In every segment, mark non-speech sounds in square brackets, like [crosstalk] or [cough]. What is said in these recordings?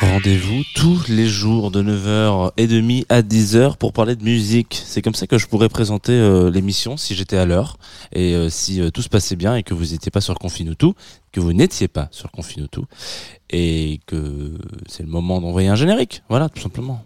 Rendez-vous tous les jours de 9h30 à 10h pour parler de musique. C'est comme ça que je pourrais présenter euh, l'émission si j'étais à l'heure et euh, si euh, tout se passait bien et que vous n'étiez pas sur Confinutu, que vous n'étiez pas sur Confinutu et que c'est le moment d'envoyer un générique. Voilà, tout simplement.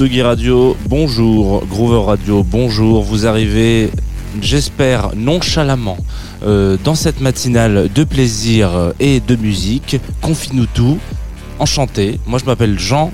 Radio, bonjour. Groover Radio, bonjour. Vous arrivez, j'espère, nonchalamment euh, dans cette matinale de plaisir et de musique. Confine-nous tout. Enchanté. Moi, je m'appelle Jean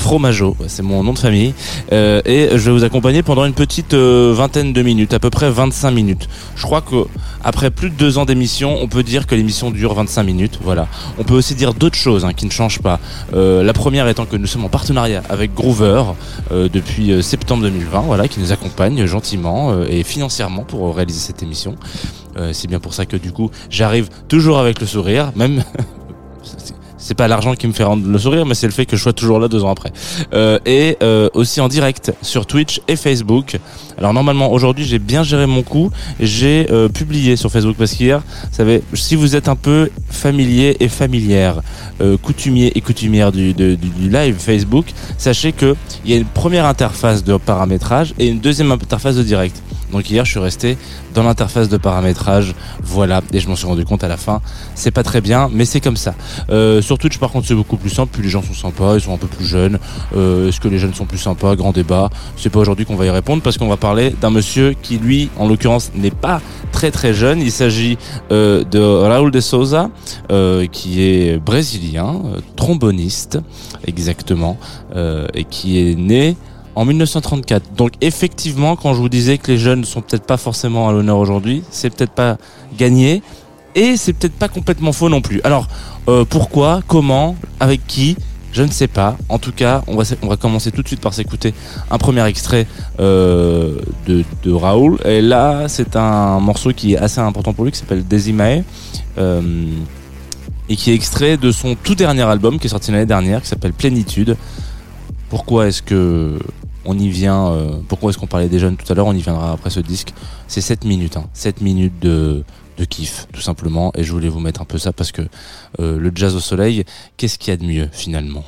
Fromageau, c'est mon nom de famille, Euh, et je vais vous accompagner pendant une petite euh, vingtaine de minutes, à peu près 25 minutes. Je crois que après plus de deux ans d'émission, on peut dire que l'émission dure 25 minutes. Voilà. On peut aussi dire d'autres choses hein, qui ne changent pas. Euh, la première étant que nous sommes en partenariat avec Groover depuis septembre 2020, voilà, qui nous accompagne gentiment et financièrement pour réaliser cette émission. C'est bien pour ça que du coup, j'arrive toujours avec le sourire, même. [laughs] c'est- pas l'argent qui me fait rendre le sourire, mais c'est le fait que je sois toujours là deux ans après. Euh, et euh, aussi en direct sur Twitch et Facebook. Alors normalement aujourd'hui j'ai bien géré mon coup. J'ai euh, publié sur Facebook parce qu'hier, savez, si vous êtes un peu familier et familière, coutumier et coutumière du, du live Facebook, sachez que il y a une première interface de paramétrage et une deuxième interface de direct. Donc hier, je suis resté dans l'interface de paramétrage, voilà, et je m'en suis rendu compte à la fin. C'est pas très bien, mais c'est comme ça. Euh, sur Twitch, par contre, c'est beaucoup plus simple. Puis les gens sont sympas, ils sont un peu plus jeunes. Euh, Est-ce que les jeunes sont plus sympas? Grand débat. C'est pas aujourd'hui qu'on va y répondre parce qu'on va parler d'un monsieur qui, lui, en l'occurrence, n'est pas très très jeune. Il s'agit euh, de Raul de Souza, euh, qui est brésilien, euh, tromboniste, exactement, euh, et qui est né en 1934. Donc effectivement, quand je vous disais que les jeunes sont peut-être pas forcément à l'honneur aujourd'hui, c'est peut-être pas gagné et c'est peut-être pas complètement faux non plus. Alors euh, pourquoi, comment, avec qui je ne sais pas. En tout cas, on va, on va commencer tout de suite par s'écouter un premier extrait euh, de, de Raoul. Et là, c'est un morceau qui est assez important pour lui, qui s'appelle Desimae. Euh, et qui est extrait de son tout dernier album qui est sorti l'année dernière, qui s'appelle Plénitude. Pourquoi est-ce que on y vient euh, Pourquoi est-ce qu'on parlait des jeunes tout à l'heure On y viendra après ce disque. C'est 7 minutes, hein, 7 minutes de de kiff tout simplement. Et je voulais vous mettre un peu ça parce que euh, le jazz au soleil qu'est-ce qu'il y a de mieux finalement?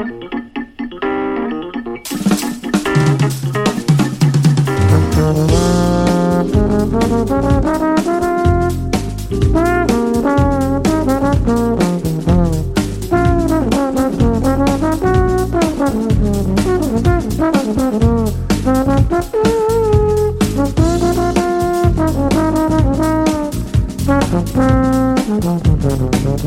Thank you.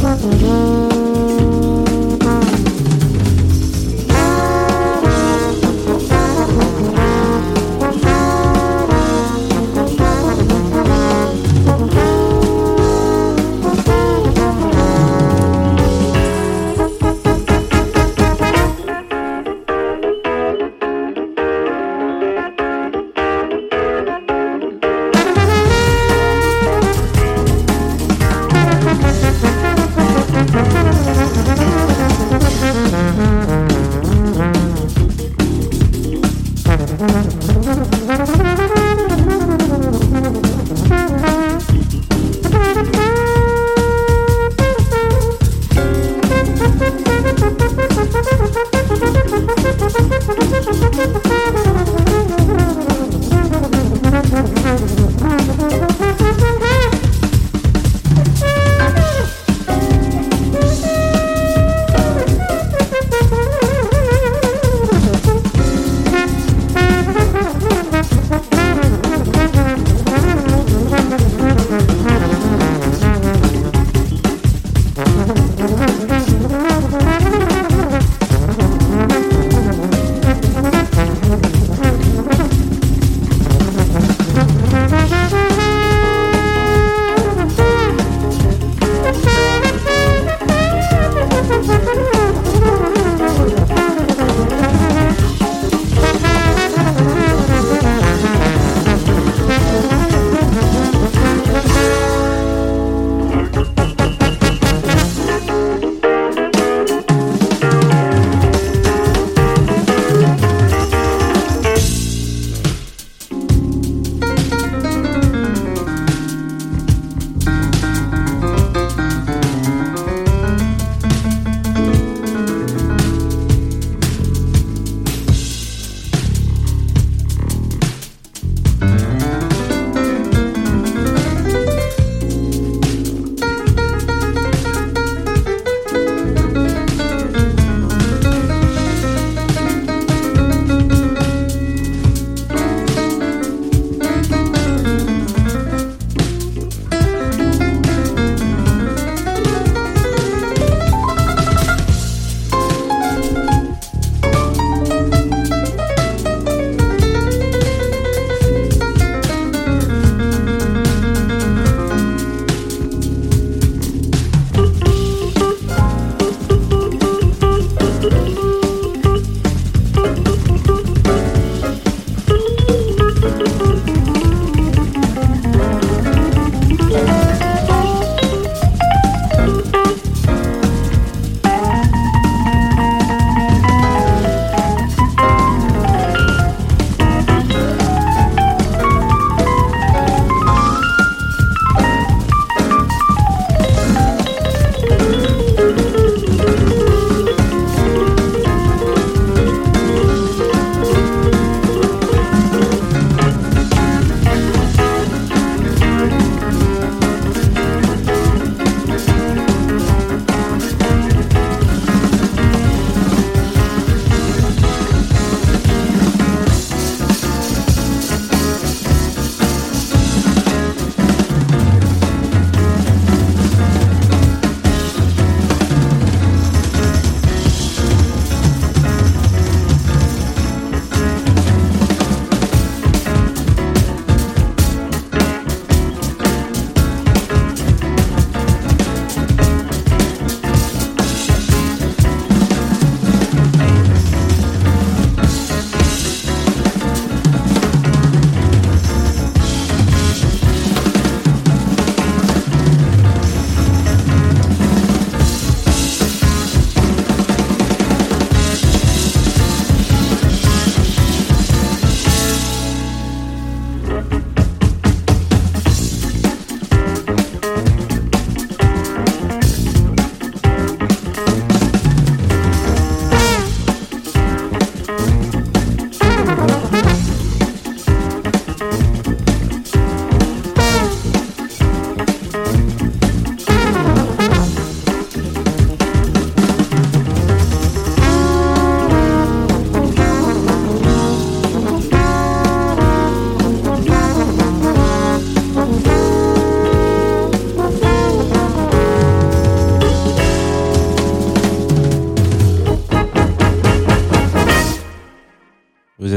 Thank you.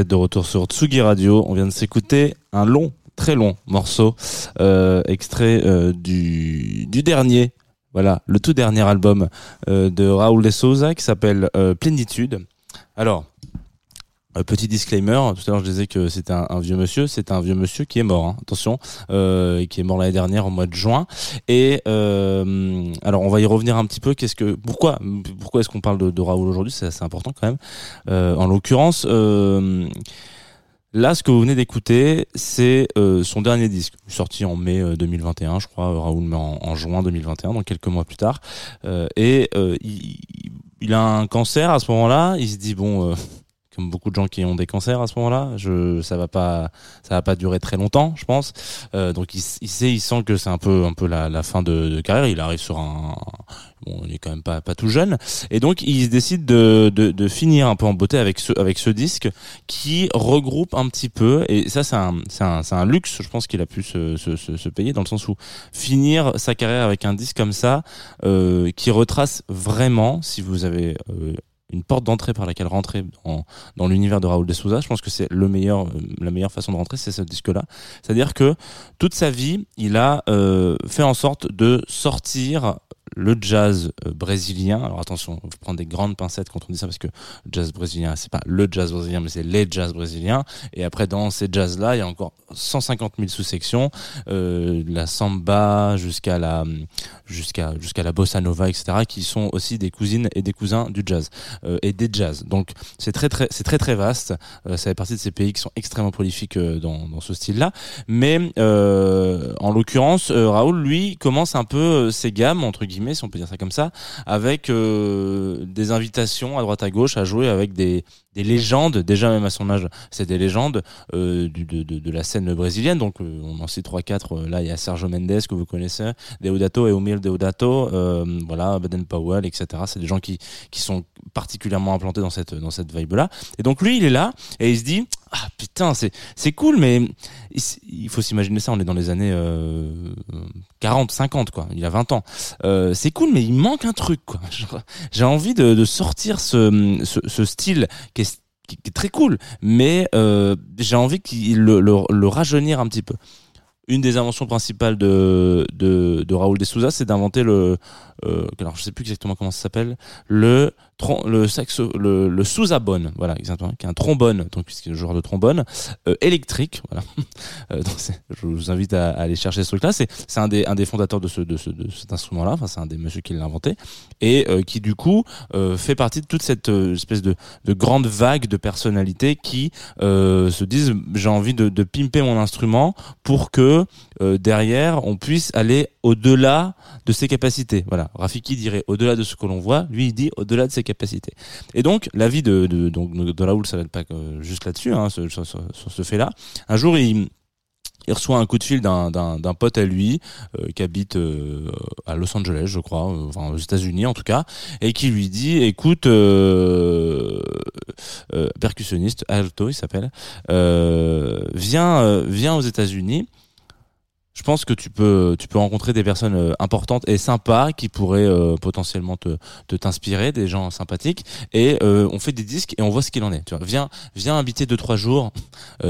De retour sur Tsugi Radio. On vient de s'écouter un long, très long morceau, euh, extrait euh, du, dernier, voilà, le tout dernier album euh, de Raoul de Souza qui s'appelle Plénitude. Alors, euh, petit disclaimer, tout à l'heure je disais que c'était un, vieux monsieur, c'est un vieux monsieur qui est mort, hein, attention, euh, qui est mort l'année dernière au mois de juin. Et euh, alors on va y revenir un petit peu. Qu'est-ce que, pourquoi, pourquoi est-ce qu'on parle de, Raoul aujourd'hui? C'est assez important quand même. Euh, en l'occurrence, euh, là ce que vous venez d'écouter, c'est euh, son dernier disque, sorti en mai euh, 2021, je crois. Raoul en, en juin 2021, donc quelques mois plus tard. Euh, et euh, il, il a un cancer à ce moment-là. Il se dit bon. Comme beaucoup de gens qui ont des cancers à ce moment-là, je, ça va pas, ça va pas durer très longtemps, je pense. Euh, donc il, il sait, il sent que c'est un peu, un peu la, la fin de, de carrière. Il arrive sur un, bon, il est quand même pas, pas tout jeune, et donc il décide de, de, de finir un peu en beauté avec ce, avec ce disque qui regroupe un petit peu. Et ça, c'est un, c'est un, c'est un luxe, je pense qu'il a pu se, se, se, se payer dans le sens où finir sa carrière avec un disque comme ça, euh, qui retrace vraiment, si vous avez euh, une porte d'entrée par laquelle rentrer dans, l'univers de Raoul de Souza. Je pense que c'est le meilleur, euh, la meilleure façon de rentrer, c'est ce disque-là. C'est-à-dire que toute sa vie, il a euh, fait en sorte de sortir le jazz euh, brésilien. Alors attention, vous prendre des grandes pincettes quand on dit ça parce que jazz brésilien, c'est pas le jazz brésilien, mais c'est les jazz brésiliens. Et après, dans ces jazz-là, il y a encore 150 000 sous-sections, euh, la samba jusqu'à la jusqu'à jusqu'à la bossa nova, etc., qui sont aussi des cousines et des cousins du jazz euh, et des jazz. Donc c'est très très c'est très très vaste. Euh, ça fait partie de ces pays qui sont extrêmement prolifiques dans, dans ce style-là. Mais en l'occurrence, Raoul lui commence un peu ses gammes entre guillemets, si on peut dire ça comme ça, avec euh, des invitations à droite à gauche à jouer avec des des légendes, déjà même à son âge, c'est des légendes euh, de, de, de la scène brésilienne. Donc euh, on en sait trois quatre. Euh, Là il y a Sergio Mendes que vous connaissez, Deodato et Omil Deodato, euh, voilà Baden Powell, etc. C'est des gens qui qui sont particulièrement implantés dans cette dans cette vibe là. Et donc lui il est là et il se dit ah putain c'est c'est cool mais il, faut s'imaginer ça on est dans les années euh, 40 50 quoi il a 20 ans euh, c'est cool mais il manque un truc quoi [laughs] j'ai envie de, de sortir ce, ce style qui est très cool mais euh, j'ai envie qu'il le, rajeunir un petit peu. Une des inventions principales de, de, Raoul c'est d'inventer le, euh, alors je sais plus exactement comment ça s'appelle, le le saxo, le, le sousabone, voilà exactement, qui est un trombone, donc puisque le genre de trombone euh, électrique, voilà. [laughs] Euh, donc je vous invite à, aller chercher ce truc-là. C'est c'est un des un des fondateurs de ce de, ce, de cet instrument-là. Enfin c'est un des monsieur qui l'a inventé et euh, qui du coup euh, fait partie de toute cette euh, espèce de de grande vague de personnalités qui euh, se disent j'ai envie de, de pimper mon instrument pour que derrière on puisse aller au-delà de ses capacités. Voilà, Rafiki dirait au-delà de ce que l'on voit, lui il dit au-delà de ses capacités. Et donc la vie de de donc de Raoul ça va pas juste là-dessus, hein, sur, sur- ce fait-là. Un jour il il reçoit un coup de fil d'un pote à lui euh, qui habite euh, à Los Angeles, je crois, euh, enfin aux États-Unis en tout cas, et qui lui dit "Écoute, euh, euh, percussionniste alto, il s'appelle, viens viens aux États-Unis." Je pense que tu peux tu peux rencontrer des personnes euh, importantes et sympas qui pourraient euh, potentiellement te te t'inspirer, des gens sympathiques et euh, on fait des disques et on voit ce qu'il en est. Tu vois, viens viens habiter deux trois jours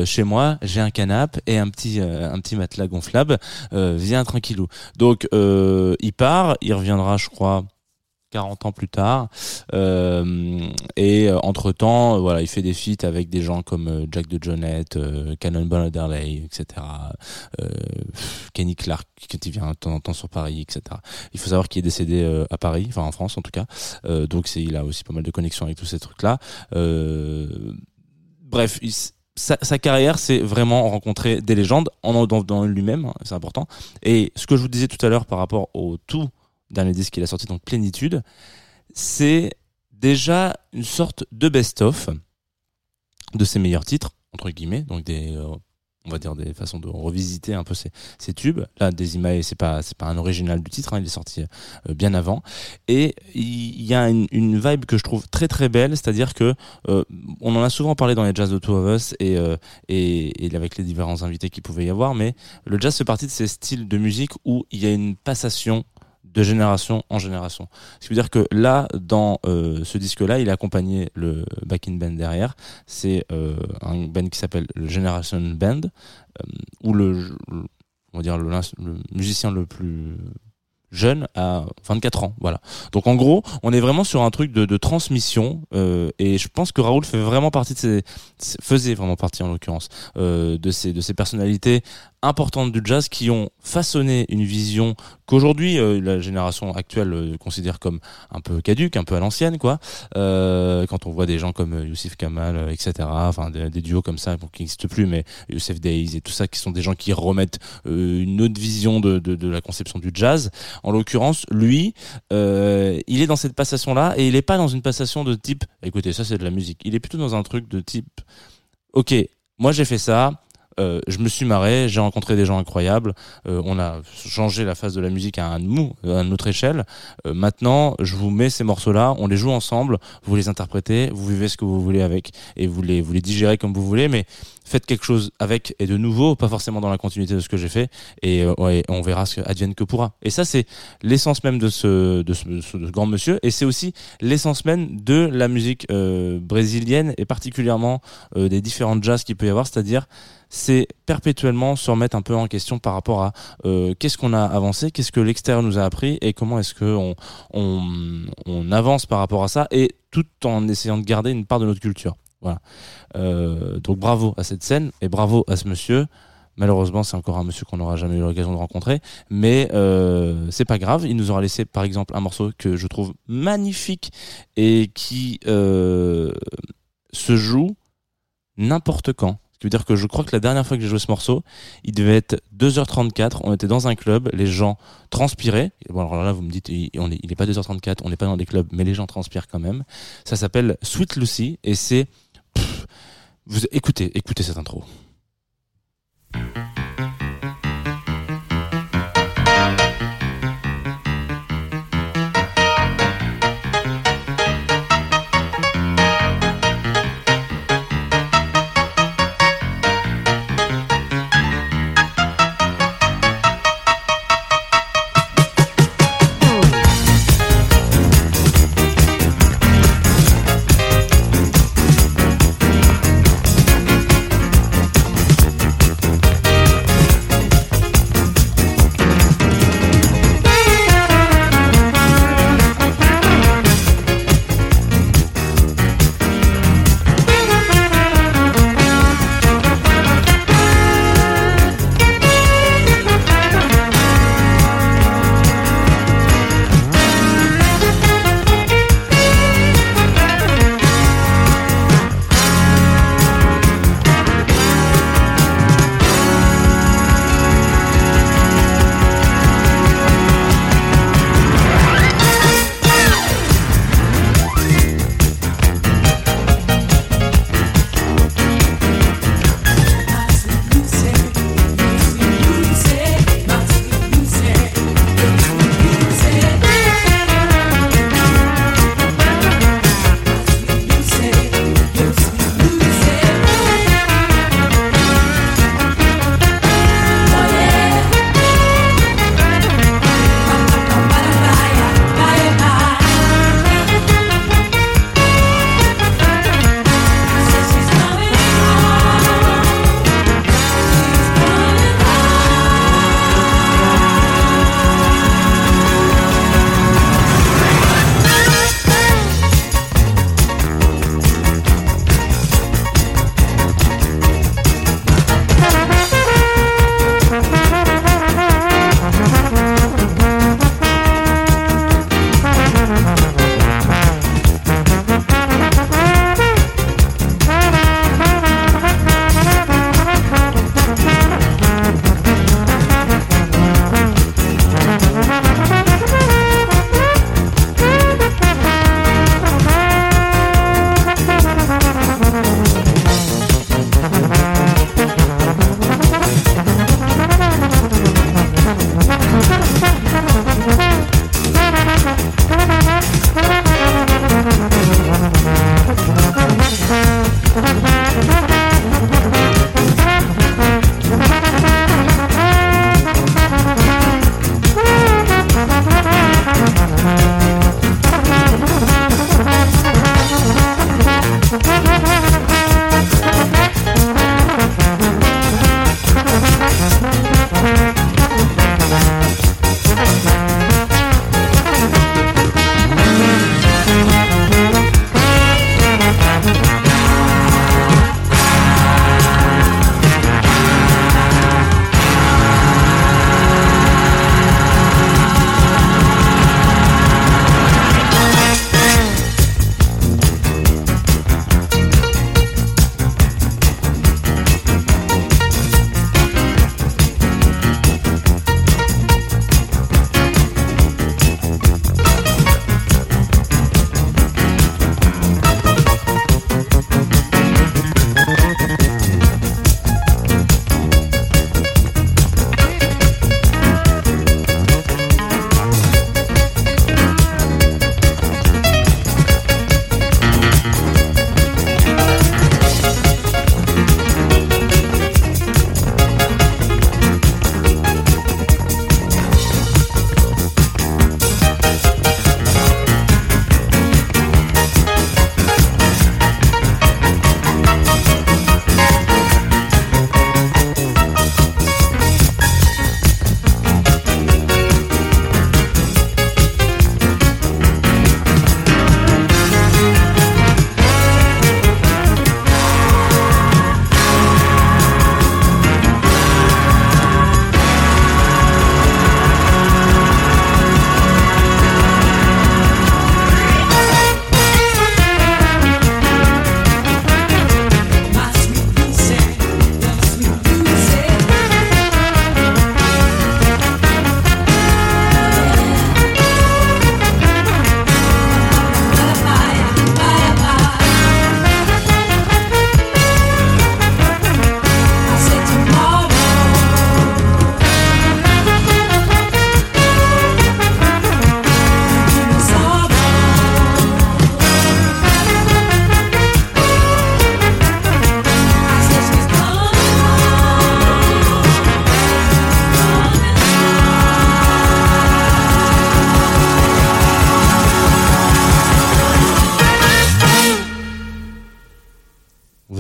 chez moi, j'ai un canapé et un petit un petit matelas gonflable. Viens tranquillou. Donc il part, il reviendra, je crois. 40 ans plus tard. Euh, et entre temps voilà il fait des feats avec des gens comme euh, Jack de Jonette euh, Cannonball Adderley etc euh, Kenny Clark qui vient de temps en temps sur Paris etc il faut savoir qu'il est décédé euh, à Paris enfin en France en tout cas. Euh, donc il a aussi pas mal de connexions avec tous ces trucs là euh, bref il sa, sa carrière, c'est vraiment rencontrer des légendes en dans, dans lui-même, hein, c'est important. Et ce que je vous disais tout à l'heure par rapport au tout dernier disque qu'il a sorti, donc Plénitude, c'est déjà une sorte de best-of de ses meilleurs titres, entre guillemets, donc des, euh, on va dire des façons de revisiter un peu ces, ces tubes. Là, Desimae, c'est pas, c'est pas un original du titre, hein, il est sorti euh, bien avant. Et il y a une, vibe que je trouve très très belle, c'est-à-dire que euh, on en a souvent parlé dans les jazz de Two of Us et, et, et avec les différents invités qu'il pouvait y avoir, mais le jazz fait partie de ces styles de musique où il y a une passation de génération en génération. Ce qui veut dire que là, dans euh, ce disque-là, il a accompagné le backing band derrière. C'est euh, un band qui s'appelle le Generation Band, euh, où le, on va dire le, musicien le plus jeune à 24 ans. Voilà. Donc en gros, on est vraiment sur un truc de, transmission et je pense que Raoul faisait vraiment partie en l'occurrence de ces de ces personnalités importantes du jazz qui ont façonné une vision qu'aujourd'hui euh, la génération actuelle euh, considère comme un peu caduque, un peu à l'ancienne quoi. Euh, quand on voit des gens comme euh, Youssef Kamal, etc. Enfin des, duos comme ça qui n'existent plus, mais Youssef Days et tout ça qui sont des gens qui remettent une autre vision de, la conception du jazz. En l'occurrence, lui, il est dans cette passation-là et il est pas dans une passation de type, écoutez, ça c'est de la musique. Il est plutôt dans un truc de type, ok, moi j'ai fait ça. Euh, je me suis marré, j'ai rencontré des gens incroyables. euh, on a changé la face de la musique à un mou, à une autre échelle. Euh, maintenant, je vous mets ces morceaux-là, on les joue ensemble, vous les interprétez, vous vivez ce que vous voulez avec et vous les vous les digérez comme vous voulez, mais faites quelque chose avec et de nouveau, pas forcément dans la continuité de ce que j'ai fait, et ouais, on verra ce que advienne que pourra. Et ça, c'est l'essence même de ce, de ce, de ce- de ce grand monsieur, et c'est aussi l'essence même de la musique euh, brésilienne, et particulièrement euh, des différentes jazz qu'il peut y avoir, c'est-à-dire c'est perpétuellement se remettre un peu en question par rapport à euh, qu'est-ce qu'on a avancé, qu'est-ce que l'extérieur nous a appris, et comment est-ce que on, on, on avance par rapport à ça, et tout en essayant de garder une part de notre culture. Voilà. Euh, donc bravo à cette scène et bravo à ce monsieur. Malheureusement, c'est encore un monsieur qu'on n'aura jamais eu l'occasion de rencontrer, mais euh, c'est pas grave. Il nous aura laissé, par exemple, un morceau que je trouve magnifique et qui euh, se joue n'importe quand. Veut dire que je crois que la dernière fois que j'ai joué ce morceau, il devait être 2h34. On était dans un club, les gens transpiraient. Bon, alors là, vous me dites, il, on est, il est pas 2h34, on n'est pas dans des clubs, mais les gens transpirent quand même. Ça s'appelle Sweet Lucy et c'est vous écoutez, écoutez cette intro.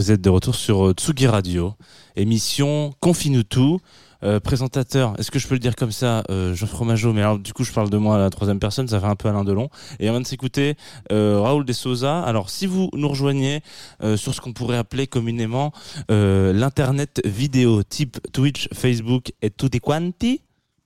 Vous êtes de retour sur euh, Tsugi Radio, émission Confine-nous tout. Euh, présentateur, est-ce que je peux le dire comme ça, euh, Jean mais alors du coup je parle de moi à la troisième personne, ça fait un peu Alain Delon. Et on vient de s'écouter euh, Raoul de Souza. Alors si vous nous rejoignez sur ce qu'on pourrait appeler communément l'internet vidéo type Twitch, Facebook et tutti quanti,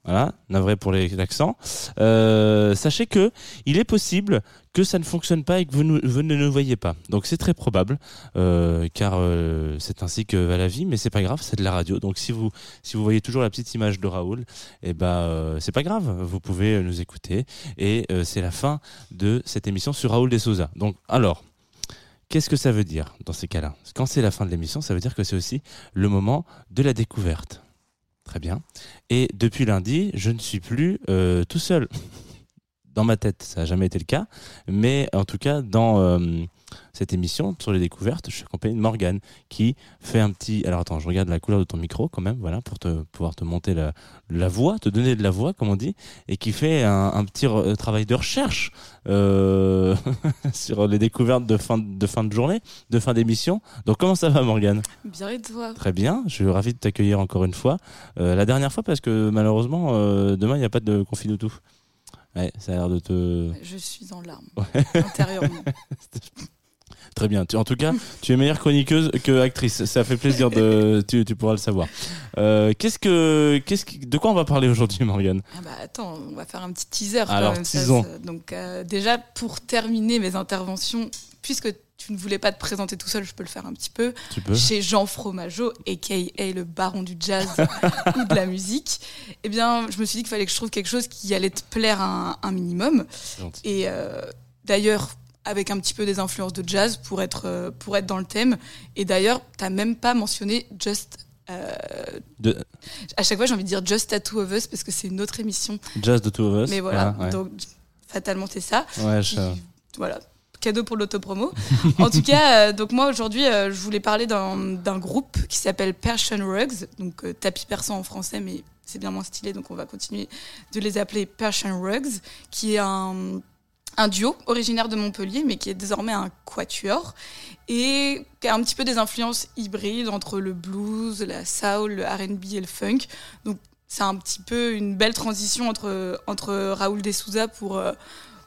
voilà, navré pour les accents, euh, sachez que il est possible que ça ne fonctionne pas et que vous, vous ne nous voyez pas. Donc c'est très probable, euh, car euh, c'est ainsi que va la vie, mais c'est pas grave, c'est de la radio. Donc si vous si vous voyez toujours la petite image de Raoul, eh ben c'est pas grave, vous pouvez nous écouter et c'est la fin de cette émission sur Raoul de Souza. Donc alors. Qu'est-ce que ça veut dire dans ces cas-là? Quand c'est la fin de l'émission, ça veut dire que c'est aussi le moment de la découverte. Très bien. Et depuis lundi, je ne suis plus euh, tout seul. [laughs] Dans ma tête, ça n'a jamais été le cas. Mais en tout cas, dans euh, cette émission sur les découvertes, je suis accompagné de Morgane qui fait un petit. Alors attends, je regarde la couleur de ton micro quand même, voilà, pour te, pouvoir te monter la, la voix, te donner de la voix, comme on dit, et qui fait un, un petit re- travail de recherche euh, [laughs] sur les découvertes de fin, de fin de journée, de fin d'émission. Donc comment ça va, Morgane? Bien et toi? Très bien, je suis ravi de t'accueillir encore une fois. Euh, la dernière fois parce que malheureusement, euh, demain, il n'y a pas de confine tout. Ouais, ça a l'air de te... Je suis en larmes, intérieurement. [laughs] Très bien. En tout cas, tu es meilleure chroniqueuse que actrice. Ça fait plaisir de... [laughs] tu, tu pourras le savoir. Euh, qu'est-ce que... Qu'est-ce qui- De quoi on va parler aujourd'hui, Morgane? Ah bah attends, on va faire un petit teaser. quand Alors, même, ça, donc euh, déjà, pour terminer mes interventions, puisque tu ne voulais pas te présenter tout seul, je peux le faire un petit peu. Tu peux Chez Jean Fromageau, a.k.a. le baron du jazz [laughs] ou de la musique, eh bien, je me suis dit qu'il fallait que je trouve quelque chose qui allait te plaire un, un minimum. Gentil. Et euh, d'ailleurs, avec un petit peu des influences de jazz pour être, euh, pour être dans le thème. Et d'ailleurs, t'as même pas mentionné Just. euh, De... à chaque fois, j'ai envie de dire Just Tattoo of Us parce que c'est une autre émission. Jazz de Two of Us. Mais voilà, ouais. donc fatalement, c'est ça. Ouais, je- Voilà. Cadeau pour l'autopromo. [laughs] en tout cas, euh, donc moi aujourd'hui, euh, je voulais parler d'un groupe qui s'appelle Persian Rugs, donc tapis persan en français, mais c'est bien moins stylé, donc on va continuer de les appeler Persian Rugs, qui est un, un duo originaire de Montpellier, mais qui est désormais un quatuor et qui a un petit peu des influences hybrides entre le blues, la soul, le R&B et le funk. Donc c'est un petit peu une belle transition entre entre Raoul de Souza pour euh,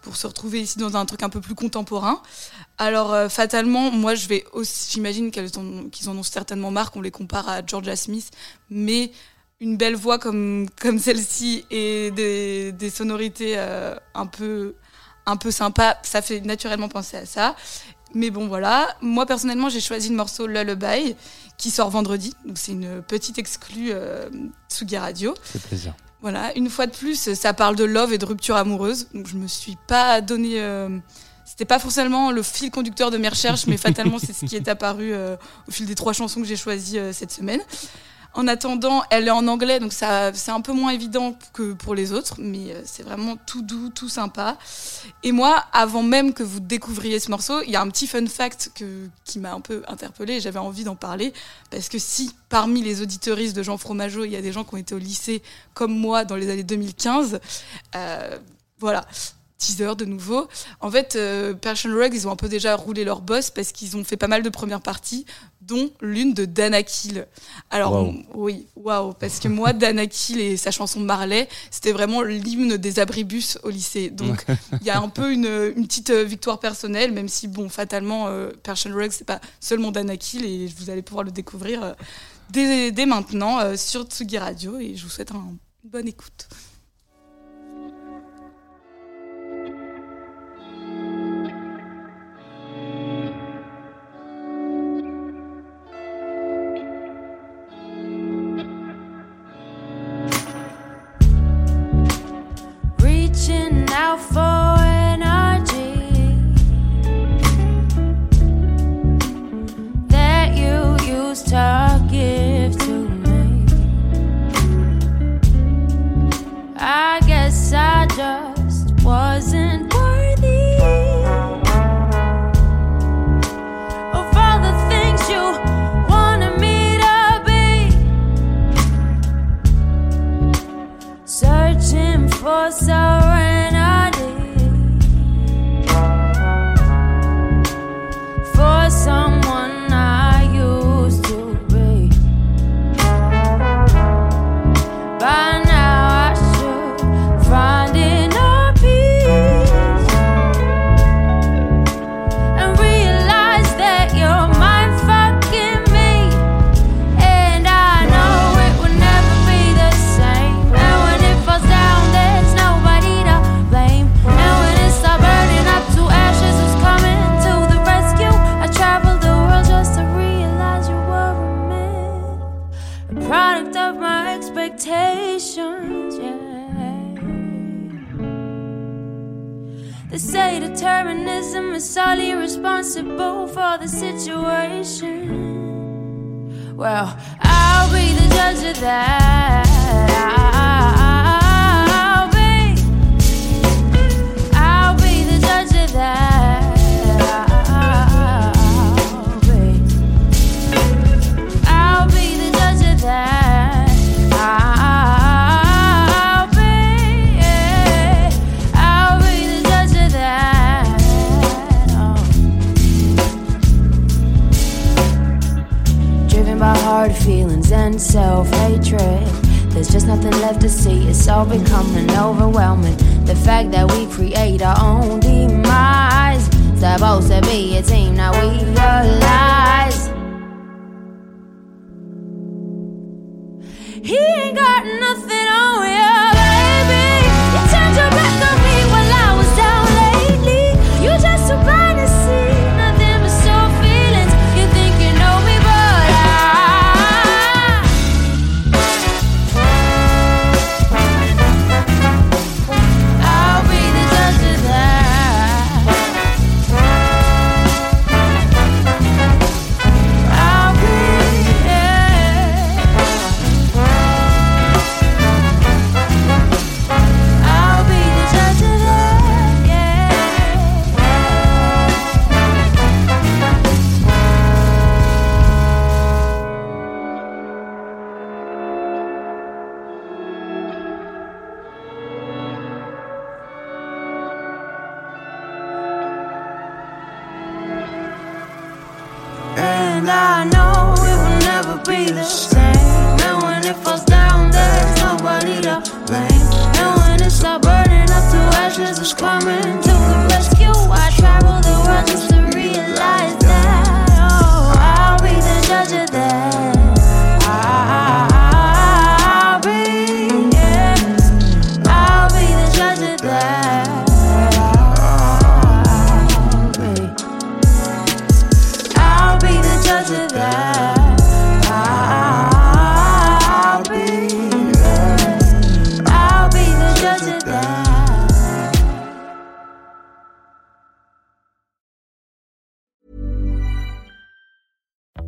pour se retrouver ici dans un truc un peu plus contemporain. Alors euh, fatalement, moi je vais aussi, j'imagine qu'ils en ont certainement marre qu'on les compare à Georgia Smith, mais une belle voix comme comme celle-ci et des, des sonorités euh, un peu un peu sympa, ça fait naturellement penser à ça. Mais bon voilà, moi personnellement j'ai choisi le morceau Lullaby qui sort vendredi, donc c'est une petite exclue euh, Tsugi Radio. C'est plaisir. Voilà, une fois de plus, ça parle de love et de rupture amoureuse. Donc je me suis pas donné. euh, C'était pas forcément le fil conducteur de mes recherches, mais [laughs] fatalement c'est ce qui est apparu euh, au fil des trois chansons que j'ai choisies euh, cette semaine. En attendant, elle est en anglais, donc c'est un peu moins évident que pour les autres, mais euh, c'est vraiment tout doux, tout sympa. Et moi, avant même que vous découvriez ce morceau, il y a un petit fun fact qui m'a un peu interpellée j'avais envie d'en parler. Parce que si parmi les auditeuristes de Jean Fromageau, il y a des gens qui ont été au lycée comme moi dans les années 2015, euh, voilà. Teaser de nouveau. En fait, euh, Persian Rugs, ils ont un peu déjà roulé leur boss parce qu'ils ont fait pas mal de premières parties, dont l'une de Dana Kill. Alors, Wow. oui, waouh, parce que moi, Dana Kill et sa chanson Marley, c'était vraiment l'hymne des abribus au lycée. Donc, il y a un peu une, une petite euh, victoire personnelle, même si, bon, fatalement, euh, Persian Rugs, c'est pas seulement Dana Kill et vous allez pouvoir le découvrir euh, dès, dès maintenant euh, sur Tsugi Radio et je vous souhaite un- une bonne écoute. Responsible for the situation. Well, I'll be the judge of that. I'll be, I'll be the judge of that. Hard feelings and self hatred. There's just nothing left to see, it's all becoming overwhelming. The fact that we create our own demise. Supposed to be a team, now we realize.